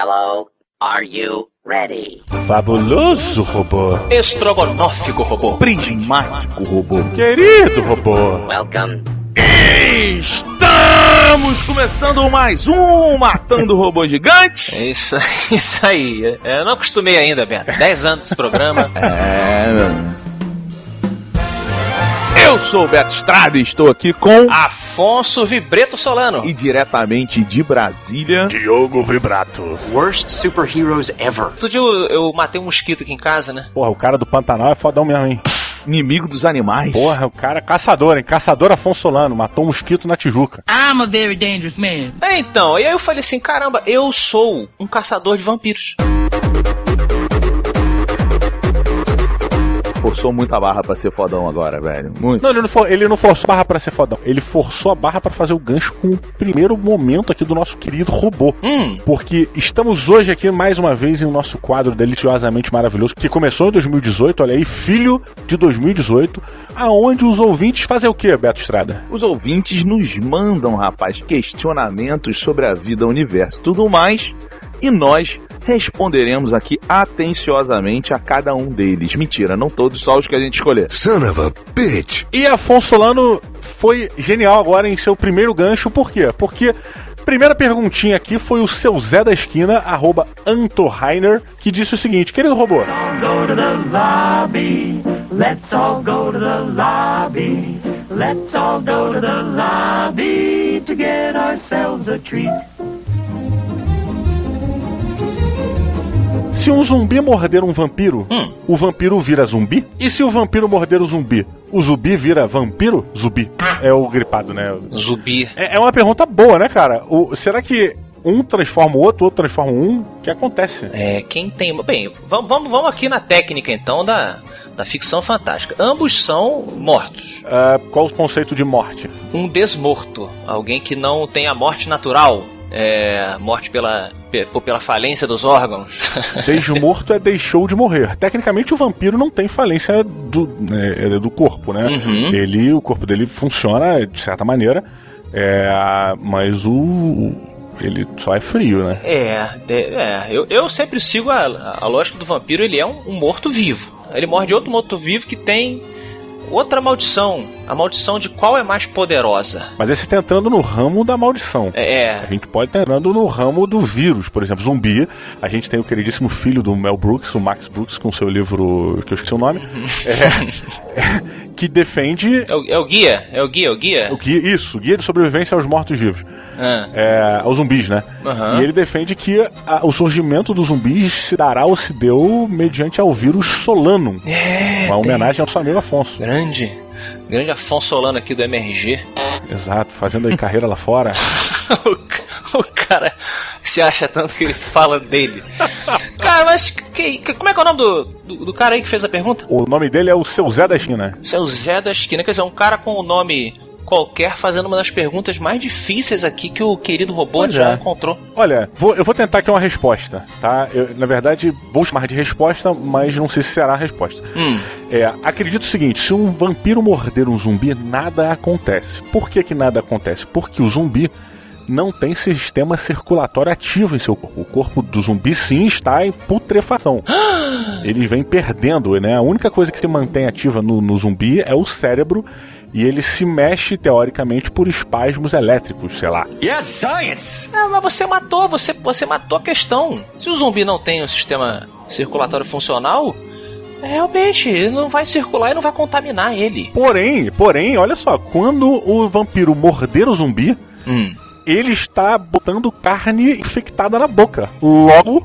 Hello, are you ready? Fabuloso robô. Estrogonófico robô. Prismático robô. Querido robô. Welcome. Estamos começando mais um Matando Robô Gigante. É Isso, isso aí. Eu não acostumei ainda, Beto. 10 anos desse programa. É. Eu sou o Beto Estrada e estou aqui com. Afonso Vibreto Solano. E diretamente de Brasília, Diogo Vibrato. Worst superheroes ever. Outro dia eu, eu matei um mosquito aqui em casa, né? Porra, o cara do Pantanal é fodão mesmo, hein? Inimigo dos animais. Porra, o cara é caçador, hein? Caçador Afonso Solano, matou um mosquito na Tijuca. I'm a very dangerous man. É, então, e aí eu falei assim, caramba, eu sou um caçador de vampiros. Forçou muito a barra pra ser fodão agora, velho. Muito. Não, ele não, for- ele não forçou a barra pra ser fodão. Ele forçou a barra pra fazer o gancho com o primeiro momento aqui do nosso querido robô. Hum, Porque estamos hoje aqui mais uma vez em um nosso quadro deliciosamente maravilhoso, que começou em 2018, olha aí, filho de 2018, aonde os ouvintes fazem o quê, Beto Estrada? Os ouvintes nos mandam, rapaz, questionamentos sobre a vida, o universo, tudo mais, e nós responderemos aqui atenciosamente a cada um deles. Mentira, não todos, só os que a gente escolher. Son of a bitch. E Afonso Solano foi genial agora em seu primeiro gancho, por quê? Porque primeira perguntinha aqui foi o seu Zé da Esquina, arroba Antorheiner, que disse o seguinte, querido robô, go to the lobby. Let's all go to the lobby. Let's all go to the lobby to get ourselves a treat. Se um zumbi morder um vampiro, o vampiro vira zumbi? E se o vampiro morder o zumbi, o zumbi vira vampiro? Zumbi. É o gripado, né? zumbi. É, é uma pergunta boa, né, cara? O- será que um transforma o outro, o outro transforma um? O que acontece? É, quem tem. Bem, vamos, vamos, vamos aqui na técnica então da, da ficção fantástica. Ambos são mortos. Ah, qual o conceito de morte? Um desmorto. Alguém que não tem a morte natural. É, morte pela, pela falência dos órgãos. Desmorto é deixou de morrer. Tecnicamente, o vampiro não tem falência do, né, é do corpo, né? Uhum. Ele, o corpo dele funciona de certa maneira, é, mas o, ele só é frio, né? É, é, é, eu, eu sempre sigo a, a lógica do vampiro, ele é um, um morto-vivo. Ele morde outro morto-vivo que tem outra maldição. A maldição de qual é mais poderosa. Mas esse está entrando no ramo da maldição. É, A gente pode estar entrando no ramo do vírus, por exemplo, zumbi. A gente tem o queridíssimo filho do Mel Brooks, o Max Brooks, com seu livro, que eu esqueci o nome, é, que defende é, o, é o guia, é o guia, é o guia. o guia, isso, guia de sobrevivência aos mortos-vivos. Ah, é, aos zumbis, né? Aham. E ele defende que a- o surgimento dos zumbis se dará ou se deu mediante ao vírus Solanum. É, uma homenagem ao seu amigo Afonso. grande, grande Afonso Solano aqui do MRG. Exato, fazendo aí carreira lá fora. o, o cara se acha tanto que ele fala dele. Cara, mas que- que- como é que é o nome do, do, do cara aí que fez a pergunta? O nome dele é o seu Zé da China. É o Zé da Esquina, quer dizer, um cara com o nome qualquer fazendo uma das perguntas mais difíceis aqui que o querido robô já é. encontrou. Olha, vou- eu vou tentar aqui uma resposta, tá? Eu, na verdade, vou chamar de resposta, mas não sei se será a resposta. Hum, É, acredito o seguinte: se um vampiro morder um zumbi, nada acontece. Por que, que nada acontece? Porque o zumbi não tem sistema circulatório ativo em seu corpo. O corpo do zumbi sim está em putrefação. Ele vem perdendo, né? A única coisa que se mantém ativa no, no zumbi é o cérebro. E ele se mexe, teoricamente, por espasmos elétricos, sei lá. Ah, mas você matou, você, você matou a questão. Se o zumbi não tem um sistema circulatório funcional, realmente ele não vai circular e não vai contaminar ele. Porém, porém, olha só, quando o vampiro morder o zumbi, Hum. ele está botando carne infectada na boca. Logo,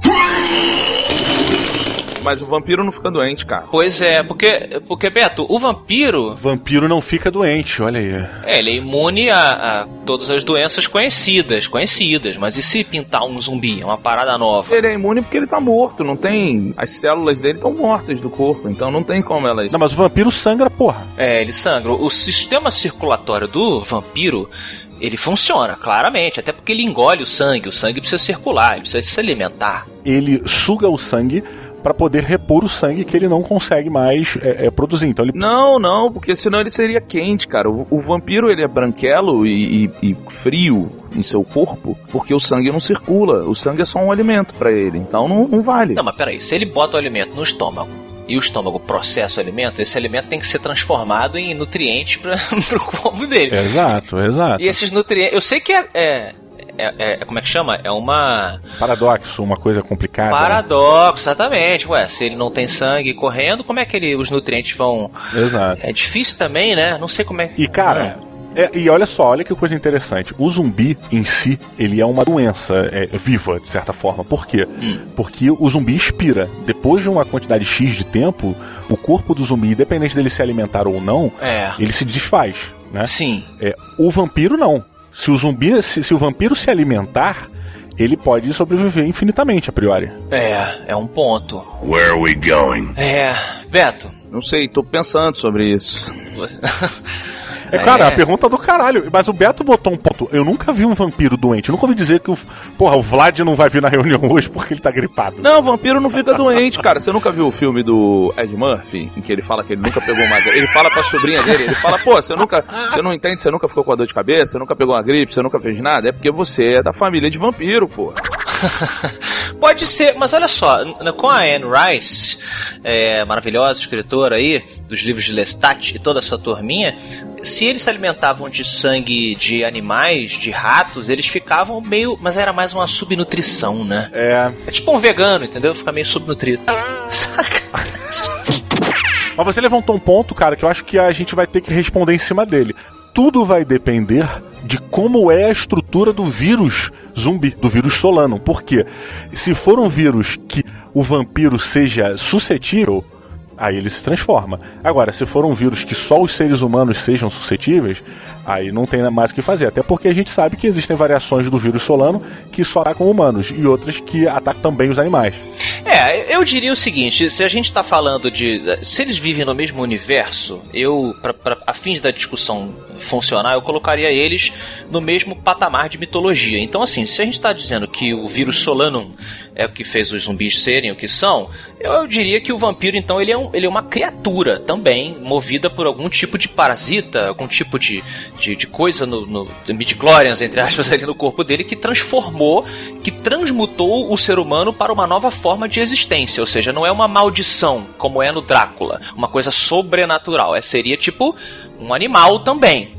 Mas o vampiro não fica doente, cara. Pois é, porque, porque Beto, o vampiro, vampiro não fica doente, olha aí. é, ele é imune a, a todas as doenças conhecidas, conhecidas, mas e se pintar um zumbi, é uma parada nova? Ele é imune porque ele tá morto, não tem. As células dele estão mortas do corpo, então não tem como elas. Não, mas o vampiro sangra, porra. É, ele sangra. O sistema circulatório do vampiro, ele funciona, claramente, até porque ele engole o sangue, o sangue precisa circular, ele precisa se alimentar. Ele suga o sangue, pra poder repor o sangue que ele não consegue mais é, é, produzir. Então ele Não, não, porque senão ele seria quente, cara. O, o vampiro ele é branquelo e, e- e frio em seu corpo, porque o sangue não circula. O sangue é só um alimento pra ele, então não, não vale. Não, mas peraí, se ele bota o alimento no estômago e o estômago processa o alimento, esse alimento tem que ser transformado em nutrientes para o corpo dele. Exato, exato. E esses nutrientes. Eu sei que é. é, é- é- como é que chama? É uma. Paradoxo, uma coisa complicada. Paradoxo, exatamente. Ué, se ele não tem sangue correndo, como é que ele, os nutrientes vão. Exato. É difícil também, né? Não sei como é que. E cara, é, e olha só, olha que coisa interessante. O zumbi em si, ele é uma doença é, viva, de certa forma. Por quê? Porque o zumbi expira. Depois de uma quantidade X de tempo, o corpo do zumbi, independente dele se alimentar ou não, É. ele se desfaz, né? Sim. É, o vampiro não. Se o zumbi, se, se o vampiro se alimentar, ele pode sobreviver infinitamente, a priori. É, é um ponto. Where are we going? É. Beto. Não sei, tô pensando sobre isso. É, cara, a pergunta do caralho. Mas o Beto botou um ponto. Eu nunca vi um vampiro doente. Eu nunca ouvi dizer que o. Porra, o Vlad não vai vir na reunião hoje porque ele tá gripado. Não, o vampiro não fica doente, cara. Você nunca viu o filme do Ed Murphy, em que ele fala que ele nunca pegou uma Ele fala pra sobrinha dele, ele fala, pô, você nunca. Você não entende, você nunca ficou com a dor de cabeça, você nunca pegou uma gripe, você nunca fez nada. É porque você é da família de vampiro, pô. Pode ser, mas olha só, com a Anne Rice, é, maravilhosa escritora aí, dos livros de Lestat e toda a sua turminha, se eles se alimentavam de sangue de animais, de ratos, eles ficavam meio. Mas era mais uma subnutrição, né? É. É tipo um vegano, entendeu? Fica meio subnutrido. Saca? Mas você levantou um ponto, cara, que eu acho que a gente vai ter que responder em cima dele. Tudo vai depender de como é a estrutura do vírus zumbi, do vírus solano. Por quê? Se for um vírus que o vampiro seja suscetível, aí ele se transforma. Agora, se for um vírus que só os seres humanos sejam suscetíveis, aí não tem mais o que fazer. Até porque a gente sabe que existem variações do vírus solano que só atacam humanos e outras que atacam também os animais. É, eu diria o seguinte: se a gente tá falando de. Se eles vivem no mesmo universo, eu, pra, pra, a fins da discussão funcionar, eu colocaria eles no mesmo patamar de mitologia. Então, assim, se a gente tá dizendo que o vírus Solanum é o que fez os zumbis serem o que são, eu, eu diria que o vampiro, então, ele é, um, ele é uma criatura também, movida por algum tipo de parasita, algum tipo de, de, de coisa no, no midi-chlorians, entre aspas, ali no corpo dele, que transformou, que transmutou o ser humano para uma nova forma de existência. Ou seja, não é uma maldição, como é no Drácula, uma coisa sobrenatural. É, seria tipo um animal também.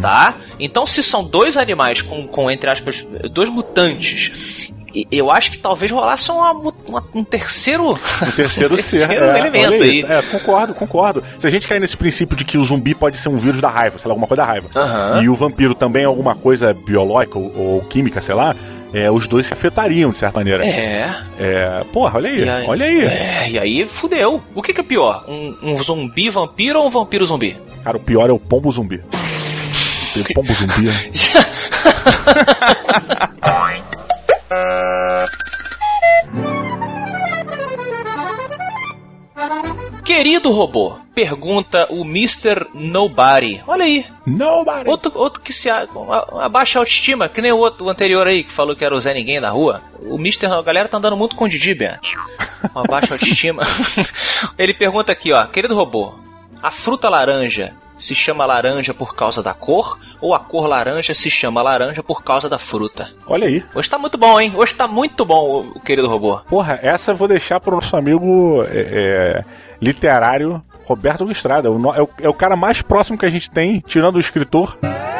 Tá? Então, se são dois animais com, com entre aspas, dois mutantes. Eu acho que talvez rolasse uma, uma- um terceiro, O terceiro ser. terceiro é, elemento aí. É, concordo, concordo. Se a gente cair nesse princípio de que o zumbi pode ser um vírus da raiva, sei lá, alguma coisa da raiva, e o vampiro também é alguma coisa biológica ou, ou química, sei lá, é, os dois se afetariam de certa maneira. É. É, porra, olha aí, aí- olha aí. É, e aí fudeu. O que, que é pior? Um, um zumbi vampiro ou um vampiro zumbi? Cara, o pior é o pombo zumbi. Tem pombo zumbi. né? Querido robô, pergunta o Mr. Nobody. Olha aí, Nobody. outro, outro que se a, a- abaixa a autoestima, que nem o outro o anterior aí que falou que era o Zé Ninguém da rua. O Mr. A galera tá andando muito com o Didi, Beto. Uma baixa autoestima. Ele pergunta aqui, ó, querido robô, a fruta laranja se chama laranja por causa da cor ou a cor laranja se chama laranja por causa da fruta? Olha aí. Hoje tá muito bom, hein? Hoje tá muito bom, o- o querido robô. Porra, essa eu vou deixar pro nosso amigo é, é, literário Roberto. O no- É o, é o cara mais próximo que a gente tem, tirando o escritor.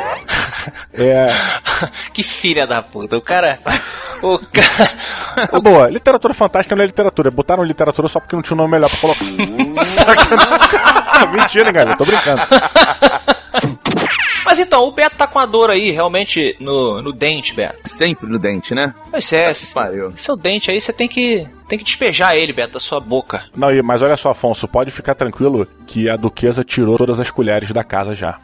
É, Que filha da puta. O cara. O cara. Tá boa, literatura fantástica não é literatura. Botaram literatura só porque não tinha um nome melhor pra colocar. Mentira, galera, tô brincando. Mas então, o Beto tá com a dor aí, realmente, no, no dente, Beto. Sempre no dente, né? Pois é, esse, Pariu. seu dente aí, você tem que, tem que despejar ele, Beto, da sua boca. Não, e- mas olha só, Afonso, pode ficar tranquilo que a duquesa tirou todas as colheres da casa já,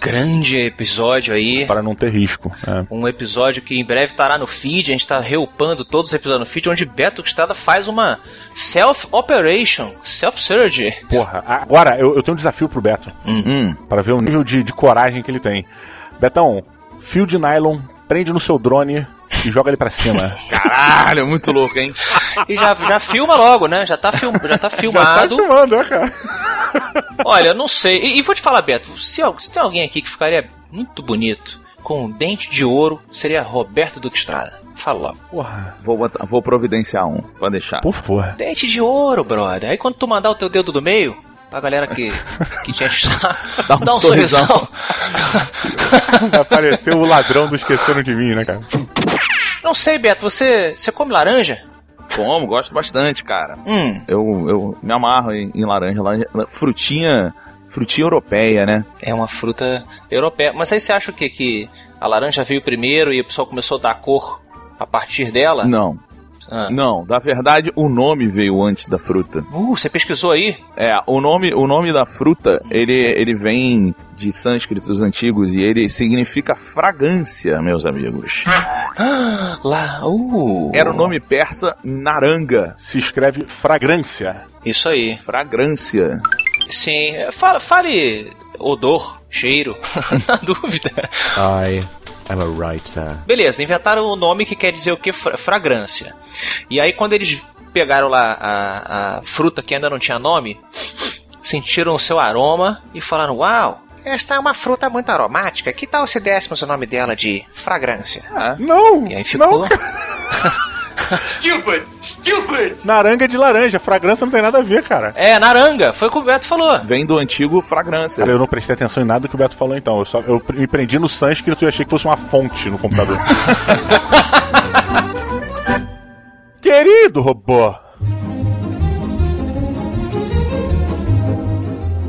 Grande episódio aí. para não ter risco. é. Um episódio que em breve estará no feed, a gente tá reupando todos os episódios no feed, onde Beto Estrada faz uma self-operation, self-surgery. Porra, agora eu, eu tenho um desafio pro Beto, Hum. para ver o nível de, de coragem que ele tem. Betão, fio de nylon, prende no seu drone e joga ele pra cima. Caralho, muito louco, hein? e já, já filma logo, né? Já tá, film, já tá Já sai filmado. filmando, né, cara? Olha, eu não sei. E, e vou te falar, Beto, se, se tem alguém aqui que ficaria muito bonito, com um dente de ouro, seria Roberto Duque Estrada. Fala logo. Porra, Vou, botar- vou providenciar um, pra deixar. por favor. Dente de ouro, brother. Aí quando tu mandar o teu dedo do meio, pra galera que, que te enche o saco, Dá um dá um sorrisão. sorrisão. Apareceu o ladrão do Esqueceram de Mim, né, cara? Não sei, Beto, você, você come laranja? Como, gosto bastante, cara. Hum, Eu, eu me amarro em, em laranja, laranja. Frutinha. Frutinha europeia, né? é uma fruta europeia. Mas aí você acha o quê? Que a laranja veio primeiro e o pessoal começou a dar cor a partir dela? Não. Ah. Não, na verdade o nome veio antes da fruta. Uh, você pesquisou aí? É, o nome, o nome da fruta, ele, ele vem de sânscritos antigos e ele significa fragrância, meus amigos. Ah, lá, uh. Era o nome persa naranga. Se escreve fragrância. Isso aí. Fragrância. Sim, fala, fale odor, cheiro, na dúvida. I am a writer. Beleza, inventaram o nome que quer dizer o que? Fra- fragrância. E aí quando eles pegaram lá a, a fruta que ainda não tinha nome, sentiram o seu aroma e falaram, uau, esta é uma fruta muito aromática, que tal se dessemos o nome dela de fragrância? Ah, Não! E aí ficou... Stupid! Stupid! naranga de laranja. Fragrância não tem nada a ver, cara. É, naranga, foi o que o Beto falou. vem do antigo fragrância. Cara, eu não prestei atenção em nada que o Beto falou então. Eu, só, eu me prendi no sânscrito e achei que fosse uma fonte no computador. Querido robô.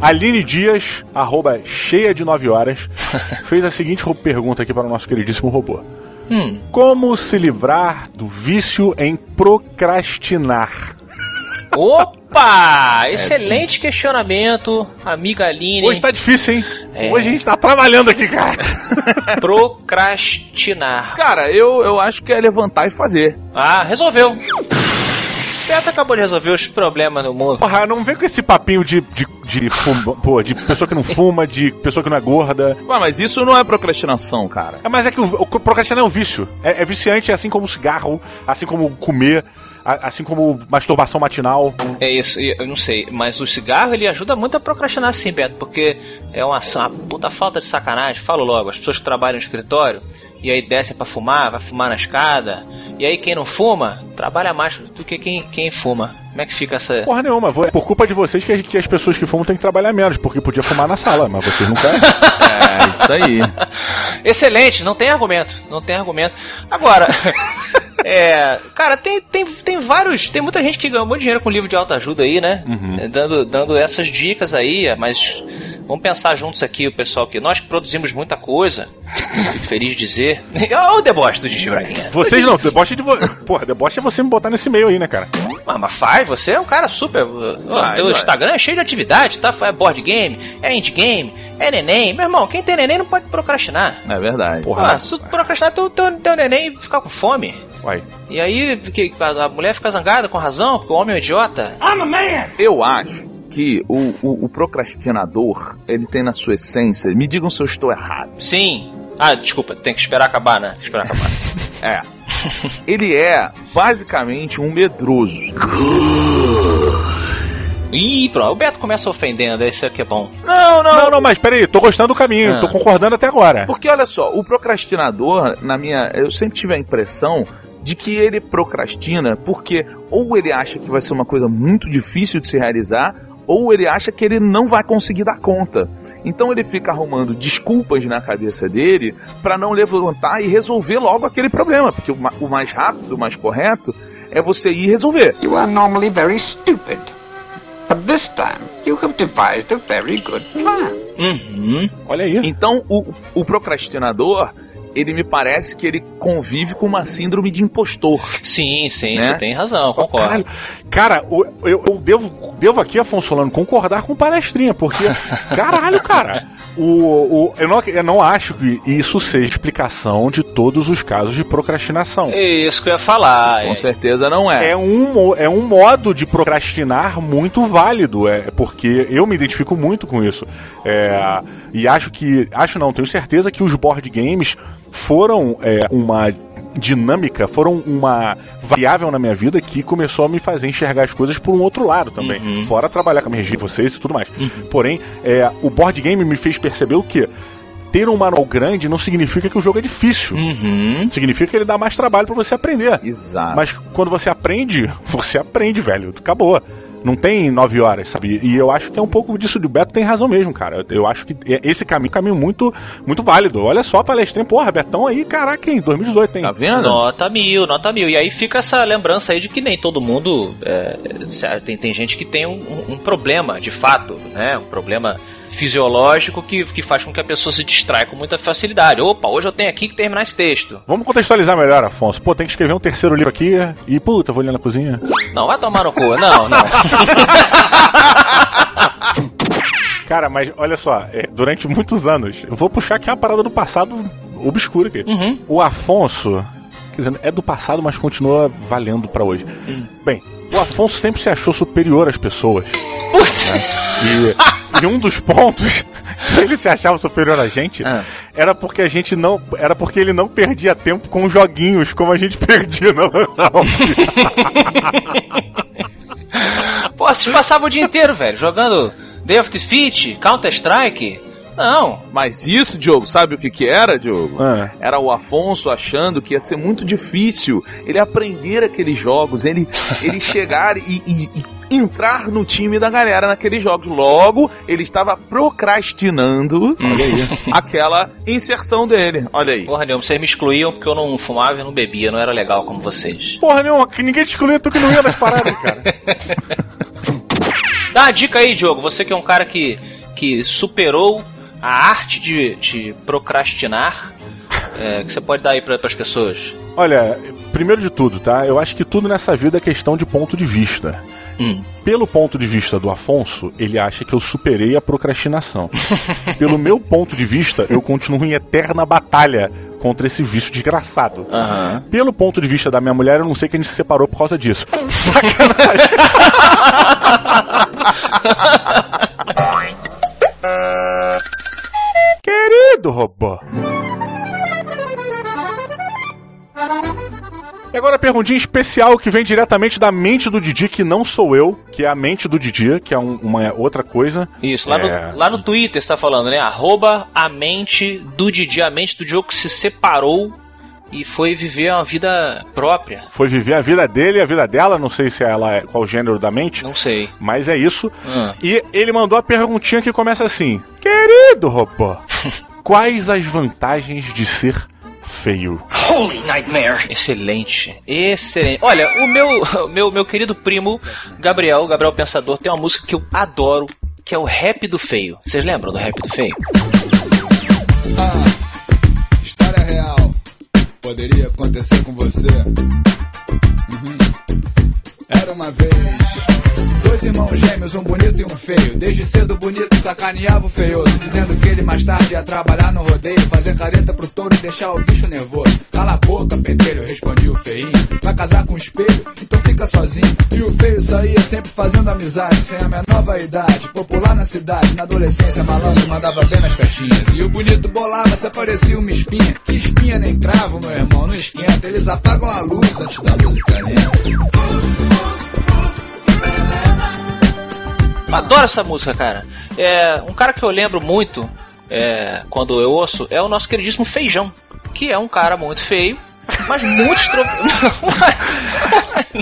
Aline Dias, arroba cheia de 9 horas, fez a seguinte pergunta aqui para o nosso queridíssimo robô. Hum, Como se livrar do vício em procrastinar? Opa! Excelente questionamento, amiga Aline. Hoje tá difícil, hein? É. Hoje a gente tá trabalhando aqui, cara. Procrastinar. Cara, eu, eu acho que é levantar e fazer. Ah, resolveu. Beto acabou de resolver os problemas no mundo. Porra, não vem com esse papinho de, de, de, fuma, pô, de pessoa que não fuma, de pessoa que não é gorda. Ué, mas isso não é procrastinação, cara. É, mas é que o, o procrastinar é um vício. É, é viciante assim como o cigarro, assim como comer, assim como masturbação matinal. É isso, eu não sei, mas o cigarro ele ajuda muito a procrastinar sim, Beto, porque é uma, uma puta falta de sacanagem. Falo logo, as pessoas que trabalham no escritório e aí descem pra fumar, vai fumar na escada, e aí quem não fuma, trabalha mais do que quem, quem fuma. Como é que fica essa. Porra nenhuma, é por culpa de vocês que, as- que as pessoas que fumam têm que trabalhar menos, porque podia fumar na sala, mas vocês não querem. É, isso aí. Excelente, não tem argumento, não tem argumento. Agora, é, cara, tem, tem, tem vários, tem muita gente que ganhou muito dinheiro com livro de autoajuda aí, né? É, Dando, dando essas dicas aí, é, mas vamos pensar juntos aqui, o pessoal que nós que produzimos muita coisa, fico feliz de dizer. Olha o deboche do Didi Braguinha. Vocês não, deboche é de vo... Porra, deboche é você me botar nesse meio aí, né, cara? Ah, mas faz, você é um cara super. O Vai, teu vai. Instagram é cheio de atividade, tá? É board game, é indie game, é neném. Meu irmão, quem tem neném não pode procrastinar. É verdade. Ah, se tu procrastinar, teu, teu, teu neném ficar com fome. Uai. E aí que a a mulher fica zangada com razão, porque o homem é um idiota. I'm a man! Eu acho que o, o, o procrastinador, ele tem na sua essência. Me digam se eu estou errado. Sim. Ah, desculpa, tem que esperar acabar, né? Tem que esperar acabar. É. ele é basicamente um medroso. Ih, pronto. O Beto começa ofendendo, esse aqui é bom. Não, não. Não, não, mas peraí, tô gostando do caminho, Ah. tô concordando até agora. Porque olha só, o procrastinador, na minha. Eu sempre tive a impressão de que ele procrastina porque ou ele acha que vai ser uma coisa muito difícil de se realizar, ou ele acha que ele não vai conseguir dar conta. Então ele fica arrumando desculpas na cabeça dele para não levantar e resolver logo aquele problema, porque o ma- o mais rápido, o mais correto é você ir resolver. You are normally very stupid. But this time, you have devised a very good plan. Uhum. Olha aí. Então o, o procrastinador, ele me parece que ele convive com uma síndrome de impostor. Sim, sim, Né? você tem razão, concordo. Caralho. Cara, eu, eu devo, devo aqui, Afonso Solano, concordar com palestrinha, porque, caralho, cara, o, o, eu, não, eu não acho que isso seja explicação de todos os casos de procrastinação. É Isso que eu ia falar. Com é. certeza não é. É um, é um modo de procrastinar muito válido, é porque eu me identifico muito com isso. É, e acho que. Acho não, tenho certeza que os board games foram é, uma dinâmica foram uma variável na minha vida que começou a me fazer enxergar as coisas por um outro lado também. Uhum. Fora trabalhar com a minha região, vocês e tudo mais. Porém, é, o board game me fez perceber o que? Ter um manual grande não significa que o jogo é difícil. Uhum. Significa que ele dá mais trabalho pra você aprender. Exato. Mas quando você aprende, você aprende, velho. Acabou. Não tem nove horas, sabe? E eu acho que é um pouco disso. O Beto tem razão mesmo, cara. Eu acho que é- esse caminho é um caminho muito, muito válido. Olha só a palestrinha. Porra, Betão aí, caraca, em 2018 tem. Tá vendo? Nota mil, nota mil. E aí fica essa lembrança aí de que nem todo mundo. é, tem, tem gente que tem um, um- problema, de fato, né? Um problema fisiológico que, que faz com que a pessoa se distrai com muita facilidade. Opa, hoje eu tenho aqui que terminar esse texto. Vamos contextualizar melhor, Afonso. Pô, tem que escrever um terceiro livro aqui e, puta, vou ali na cozinha. Não, vai tomar no cu. Não, não. Cara, mas olha só, é, durante muitos anos, eu vou puxar aqui uma parada do passado obscura aqui. Uhum. O Afonso, quer dizer, é do passado, mas continua valendo pra hoje. Hum. Bem, o Afonso sempre se achou superior às pessoas. Putz. E, e um dos pontos que ele se achava superior a gente Ah. Era porque a gente não. Era porque ele não perdia tempo com joguinhos como a gente perdia, não. Pô, vocês passavam o dia inteiro, velho, jogando Day of Defeat, Counter-Strike. Não. Mas isso, Diogo, sabe o que que era, Diogo? Ah. Era o Afonso achando que ia ser muito difícil ele aprender aqueles jogos, ele, ele chegar e, e- e entrar no time da galera naqueles jogos. Logo, ele estava procrastinando aquela inserção dele. Olha aí. Porra nenhuma, vocês me excluíam porque eu não fumava e não bebia, não era legal como vocês. Porra nenhuma, que ninguém te excluía, tu que não ia nas paradas, cara. Dá uma dica aí, Diogo, você que é um cara que, que superou a arte de, de procrastinar, é, que você pode dar aí para as pessoas. Olha, primeiro de tudo, tá? Eu acho que tudo nessa vida é questão de ponto de vista. Hum. Pelo ponto de vista do Afonso, ele acha que eu superei a procrastinação. Pelo meu ponto de vista, eu continuo em eterna batalha contra esse vício desgraçado. Aham. Pelo ponto de vista da minha mulher, eu não sei que a gente se separou por causa disso. Sacanagem. Querido robô. E agora a perguntinha especial que vem diretamente da mente do Didi, que não sou eu, que é a mente do Didi, que é um- uma outra coisa. Isso, lá, É. no, lá no Twitter você tá falando, né? Arroba a mente do Didi, a mente do Diogo que se separou e foi viver uma vida própria. Foi viver a vida dele e a vida dela, não sei se ela é qual o gênero da mente, Não sei. mas é isso. Hum. E ele mandou a perguntinha que começa assim: Querido robô, quais as vantagens de ser feio? Holy nightmare! Excelente, excelente. Olha, o meu, meu, meu querido primo Gabriel, Gabriel Pensador, tem uma música que eu adoro, que é o Rap do Feio. Vocês lembram do Rap do Feio? História real. Poderia acontecer com você. Uhum. Era uma vez. Dois irmãos gêmeos, um bonito e um feio. Desde cedo o bonito sacaneava o feioso, dizendo que ele mais tarde ia trabalhar no rodeio, fazer careta pro touro e deixar o bicho nervoso. Cala a boca, pentelho, respondia o feinho. Vai casar com um espelho, então fica sozinho. E o feio saía sempre fazendo amizade, sem a menor vaidade. Popular na cidade, na adolescência, malandro mandava bem nas festinhas. E o bonito bolava, se aparecia uma espinha. Que espinha nem cravo, meu irmão, não esquenta. Eles apagam a luz antes da música lenta. Adoro essa música, cara. É, um cara que eu lembro muito é, quando eu ouço é o nosso queridíssimo Feijão, que é um cara muito feio, mas muito estro...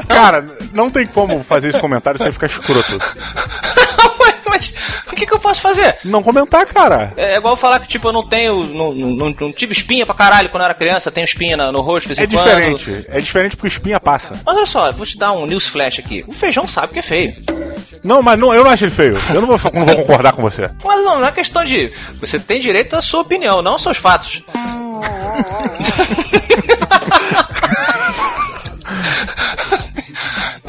Cara, não tem como fazer esse comentário sem ficar escroto. mas, o que, que eu posso fazer? Não comentar, cara. É igual falar que, tipo, eu não tenho. Não, não, não tive espinha pra caralho quando eu era criança, tenho espinha na- no rosto de vez É em quando. diferente. É diferente porque espinha passa. Mas olha só, vou te dar um news flash aqui. O feijão sabe que é feio. Não, mas não, eu não acho ele feio. Eu não vou, não vou concordar com você. Mas não, não é questão de. Você tem direito à sua opinião, não aos seus fatos.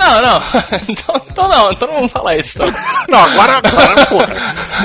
Não, não. Então, então não, então não vamos falar isso. Então. Não, agora, agora pô.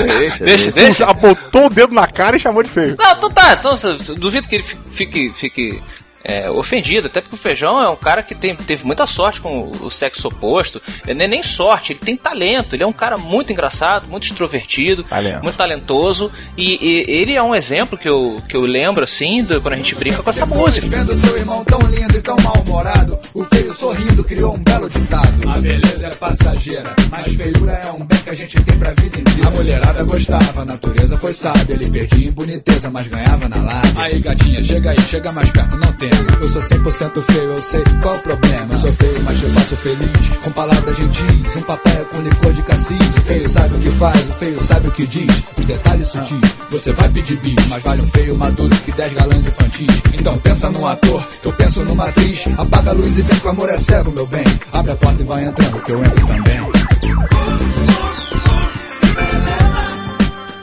Deixa, Deixa, deixa. Botou o dedo na cara e chamou de feio. Não, então tá. Então, duvido que ele fi- fique, fique é, ofendido, até porque o Feijão é um cara que tem, teve muita sorte com o sexo oposto. Ele não é nem sorte, ele tem talento. Ele é um cara muito engraçado, muito extrovertido, Talento. muito talentoso. E, e ele é um exemplo que eu, que eu lembro, assim, do- quando a gente brinca com essa música. Vendo seu irmão tão lindo e tão mal-humorado, o feio sorrindo criou um belo ditado. A beleza é passageira, mas feiura é um bem que a gente tem pra vida inteira. A mulherada gostava, a natureza foi sábia, ele perdia em boniteza, mas ganhava na lábia. Aí gatinha, chega aí, chega mais perto, não tema. Eu sou 100% feio, eu sei qual o problema. Eu sou feio, mas te faço feliz, com palavras gentis, um papel com licor de cassis. O feio sabe o que faz, o feio sabe o que diz, os detalhes sutis. Você vai pedir bis, mas vale um feio maduro que 10 galãs infantis. Então pensa num ator, que eu penso numa atriz. Apaga a luz e vem o amor é cego, meu bem. Abre a porta e vai entrando, que eu entro também.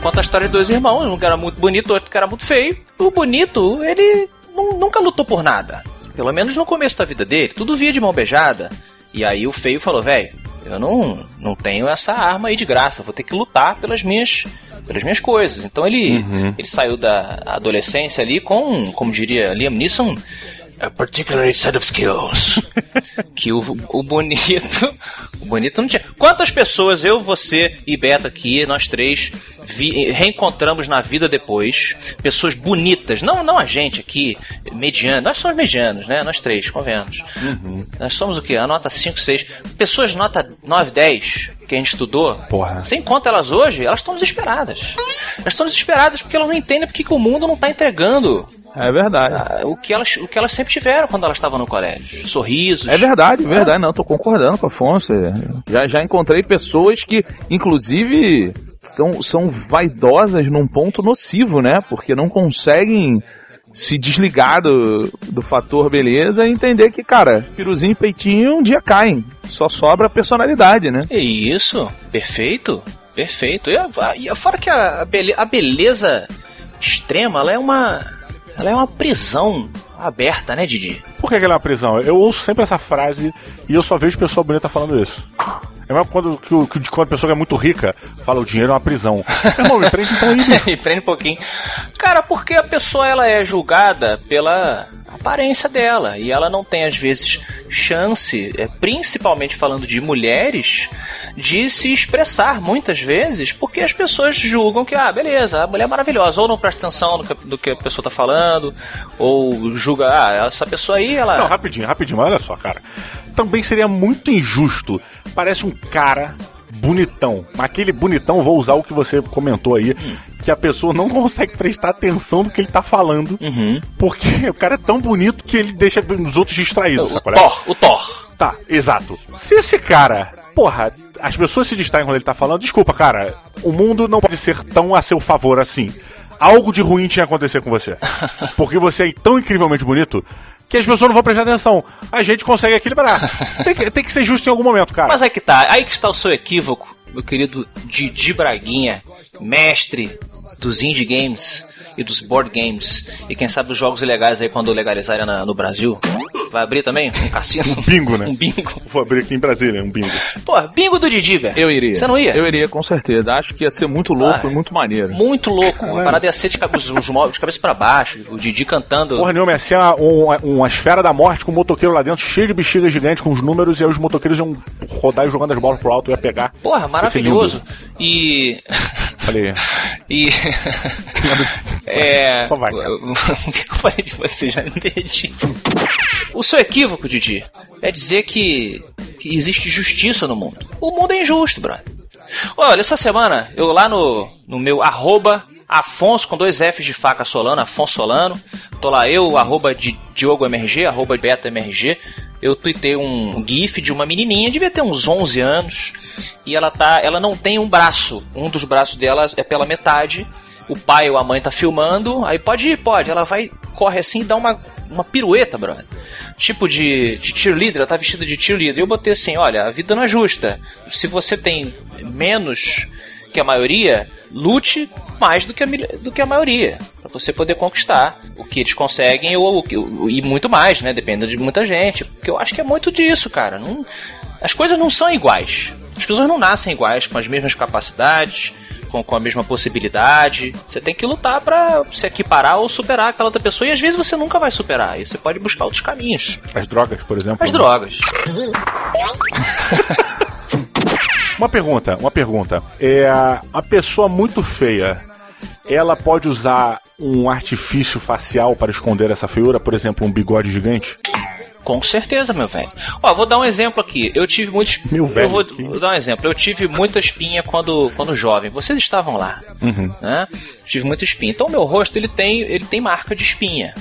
Conta a história de dois irmãos, um que era muito bonito, outro que era muito feio. O bonito, ele nu- nunca lutou por nada. Pelo menos no começo da vida dele, tudo via de mão beijada. E aí o feio falou, velho, eu não, não tenho essa arma aí de graça, vou ter que lutar pelas minhas, pelas minhas coisas. Então ele, ele saiu da adolescência ali com, como diria Liam Neeson, a particular set of skills. que o, o bonito. O bonito não tinha. Quantas pessoas, eu, você e Beto aqui, nós três, vi- reencontramos na vida depois? Pessoas bonitas. Não, não a gente aqui, mediano. Nós somos medianos, né? Nós três, convenhamos. Nós somos o quê? A nota 5, 6. Pessoas nota 9, 10 que a gente estudou. Porra. Você encontra elas hoje, elas estão desesperadas. Elas estão desesperadas porque elas não entendem porque que o mundo não está entregando É verdade. ah, o que elas, o que elas sempre tiveram quando elas estavam no colégio. Sorrisos. É verdade, verdade. Não, tô concordando com o Afonso. É, Já, já encontrei pessoas que, inclusive, são, são vaidosas num ponto nocivo, né? Porque não conseguem se desligar do, do fator beleza e entender que, cara, piruzinho e peitinho um dia caem. Só sobra personalidade, né? É isso, perfeito, perfeito. E, e fora que a, a beleza extrema, ela é uma, ela é uma prisão aberta, né, Didi? Por que, que ela é uma prisão? Eu ouço sempre essa frase e eu só vejo pessoa bonita falando isso. É mesmo quando, que, que, quando a pessoa que é muito rica fala o dinheiro é uma prisão. Irmão, me prende então aí. Me prende um pouquinho. Cara, porque a pessoa ela é julgada pela aparência dela e ela não tem às vezes chance, é, principalmente falando de mulheres, de se expressar muitas vezes, porque as pessoas julgam que ah, beleza, a mulher é maravilhosa, ou não presta atenção no que, do que a pessoa tá falando, ou julga, ah, essa pessoa aí, ela Não, rapidinho, rapidinho, olha só, cara. Também seria muito injusto. Parece um cara bonitão. Aquele bonitão, vou usar o que você comentou aí, que a pessoa não consegue prestar atenção do que ele tá falando, Uhum. porque o cara é tão bonito que ele deixa os outros distraídos, o sabe? Thor, o Thor. Tá, exato. Se esse cara, porra, as pessoas se distraem quando ele tá falando, desculpa, cara, o mundo não pode ser tão a seu favor assim. Algo de ruim tinha que acontecer com você. Porque você é tão incrivelmente bonito que as pessoas não vão prestar atenção. A gente consegue equilibrar. Tem que, tem que ser justo em algum momento, cara. Mas aí que tá, aí que está o seu equívoco, meu querido Didi Braguinha, mestre dos indie games e dos board games, e quem sabe dos jogos ilegais aí quando legalizarem na- no Brasil. Vai abrir também um cassino? Um bingo, né? Um bingo. Vou abrir aqui em Brasília, um bingo. Pô, bingo do Didi, velho. Eu iria. Você não ia? Eu iria, com certeza. Acho que ia ser muito louco Ah, e muito maneiro. Muito louco. A parada ia ser de cabeça, os móveis de cabeça pra baixo, o Didi cantando. Porra nenhuma, ia ser uma, uma, uma esfera da morte com um motoqueiro lá dentro, cheio de bexiga gigante com os números, e aí os motoqueiros iam rodar e jogando as bolas pro alto, ia pegar. Porra, maravilhoso. E. Falei, E. é. Só vai. O que eu falei de você? Já perdi. O seu equívoco, Didi, é dizer que, que existe justiça no mundo. O mundo é injusto, brother. Olha, essa semana, eu lá no, no meu arroba Afonso com dois Fs de faca Solano, Afonso Solano. Tô lá eu, arroba de Diogo MRG, arroba Beto MRG. Eu tuitei um gif de uma menininha, devia ter uns 11 anos, e ela tá, ela não tem um braço. Um dos braços dela é pela metade. O pai ou a mãe tá filmando, aí pode ir, pode. Ela vai, corre assim e dá uma, uma pirueta, brother. Tipo de, de cheerleader, ela tá vestida de cheerleader. Eu botei assim, olha, a vida não é justa. Se você tem menos que a maioria, lute mais do que a, do que a maioria. Pra você poder conquistar o que eles conseguem ou, o que- o- e muito mais, né? Dependendo de muita gente. Porque eu acho que é muito disso, cara. Não, as coisas não são iguais. As pessoas não nascem iguais, com as mesmas capacidades, com, com a mesma possibilidade. Você tem que lutar pra se equiparar ou superar aquela outra pessoa. E às vezes você nunca vai superar. E você pode buscar outros caminhos. As drogas, por exemplo. As drogas. Uma pergunta, uma pergunta. É a pessoa muito feia. Ela pode usar um artifício facial para esconder essa feiura, por exemplo, um bigode gigante? Com certeza, meu velho. Ó, vou dar um exemplo aqui. Eu tive muitos. Meu velho, Eu vou, vou dar um exemplo. Eu tive muita espinha quando, quando jovem. Vocês estavam lá, Uhum. né? Tive muita espinha. Então, meu rosto ele tem, ele tem marca de espinha.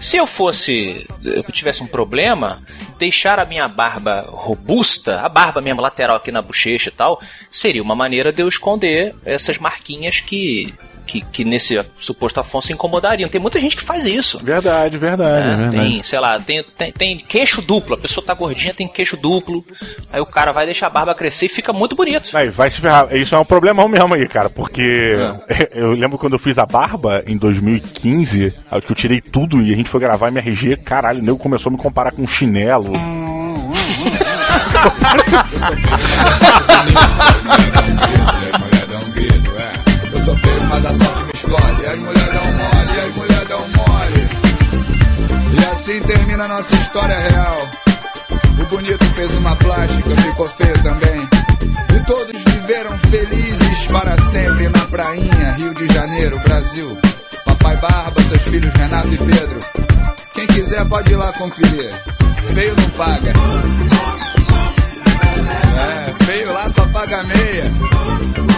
Se eu fosse, eu tivesse um problema, deixar a minha barba robusta, a barba mesmo lateral aqui na bochecha e tal, seria uma maneira de eu esconder essas marquinhas que, que, que nesse suposto Afonso incomodariam. Tem muita gente que faz isso. Verdade, verdade, né? verdade. Tem, sei lá, tem, tem, tem queixo duplo. A pessoa tá gordinha, tem queixo duplo. Aí o cara vai deixar a barba crescer e fica muito bonito. Aí, vai se ferrar. Isso é um problemão mesmo aí, cara, porque eu lembro quando eu fiz a barba em 2015, aí que eu tirei tudo e a gente foi gravar MRG, caralho, o nego começou a me comparar com um chinelo. sou feio, mas a sorte me escolhe. As mulheres dão mole, as mulheres dão mole. E assim termina a nossa história real. O bonito fez uma plástica, ficou feio também. E todos viveram felizes para sempre na prainha, Rio de Janeiro, Brasil. Papai Barba, seus filhos Renato e Pedro. Quem quiser pode ir lá conferir. Feio não paga. É, feio lá só paga meia.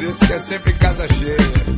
Por isso que é sempre casa cheia.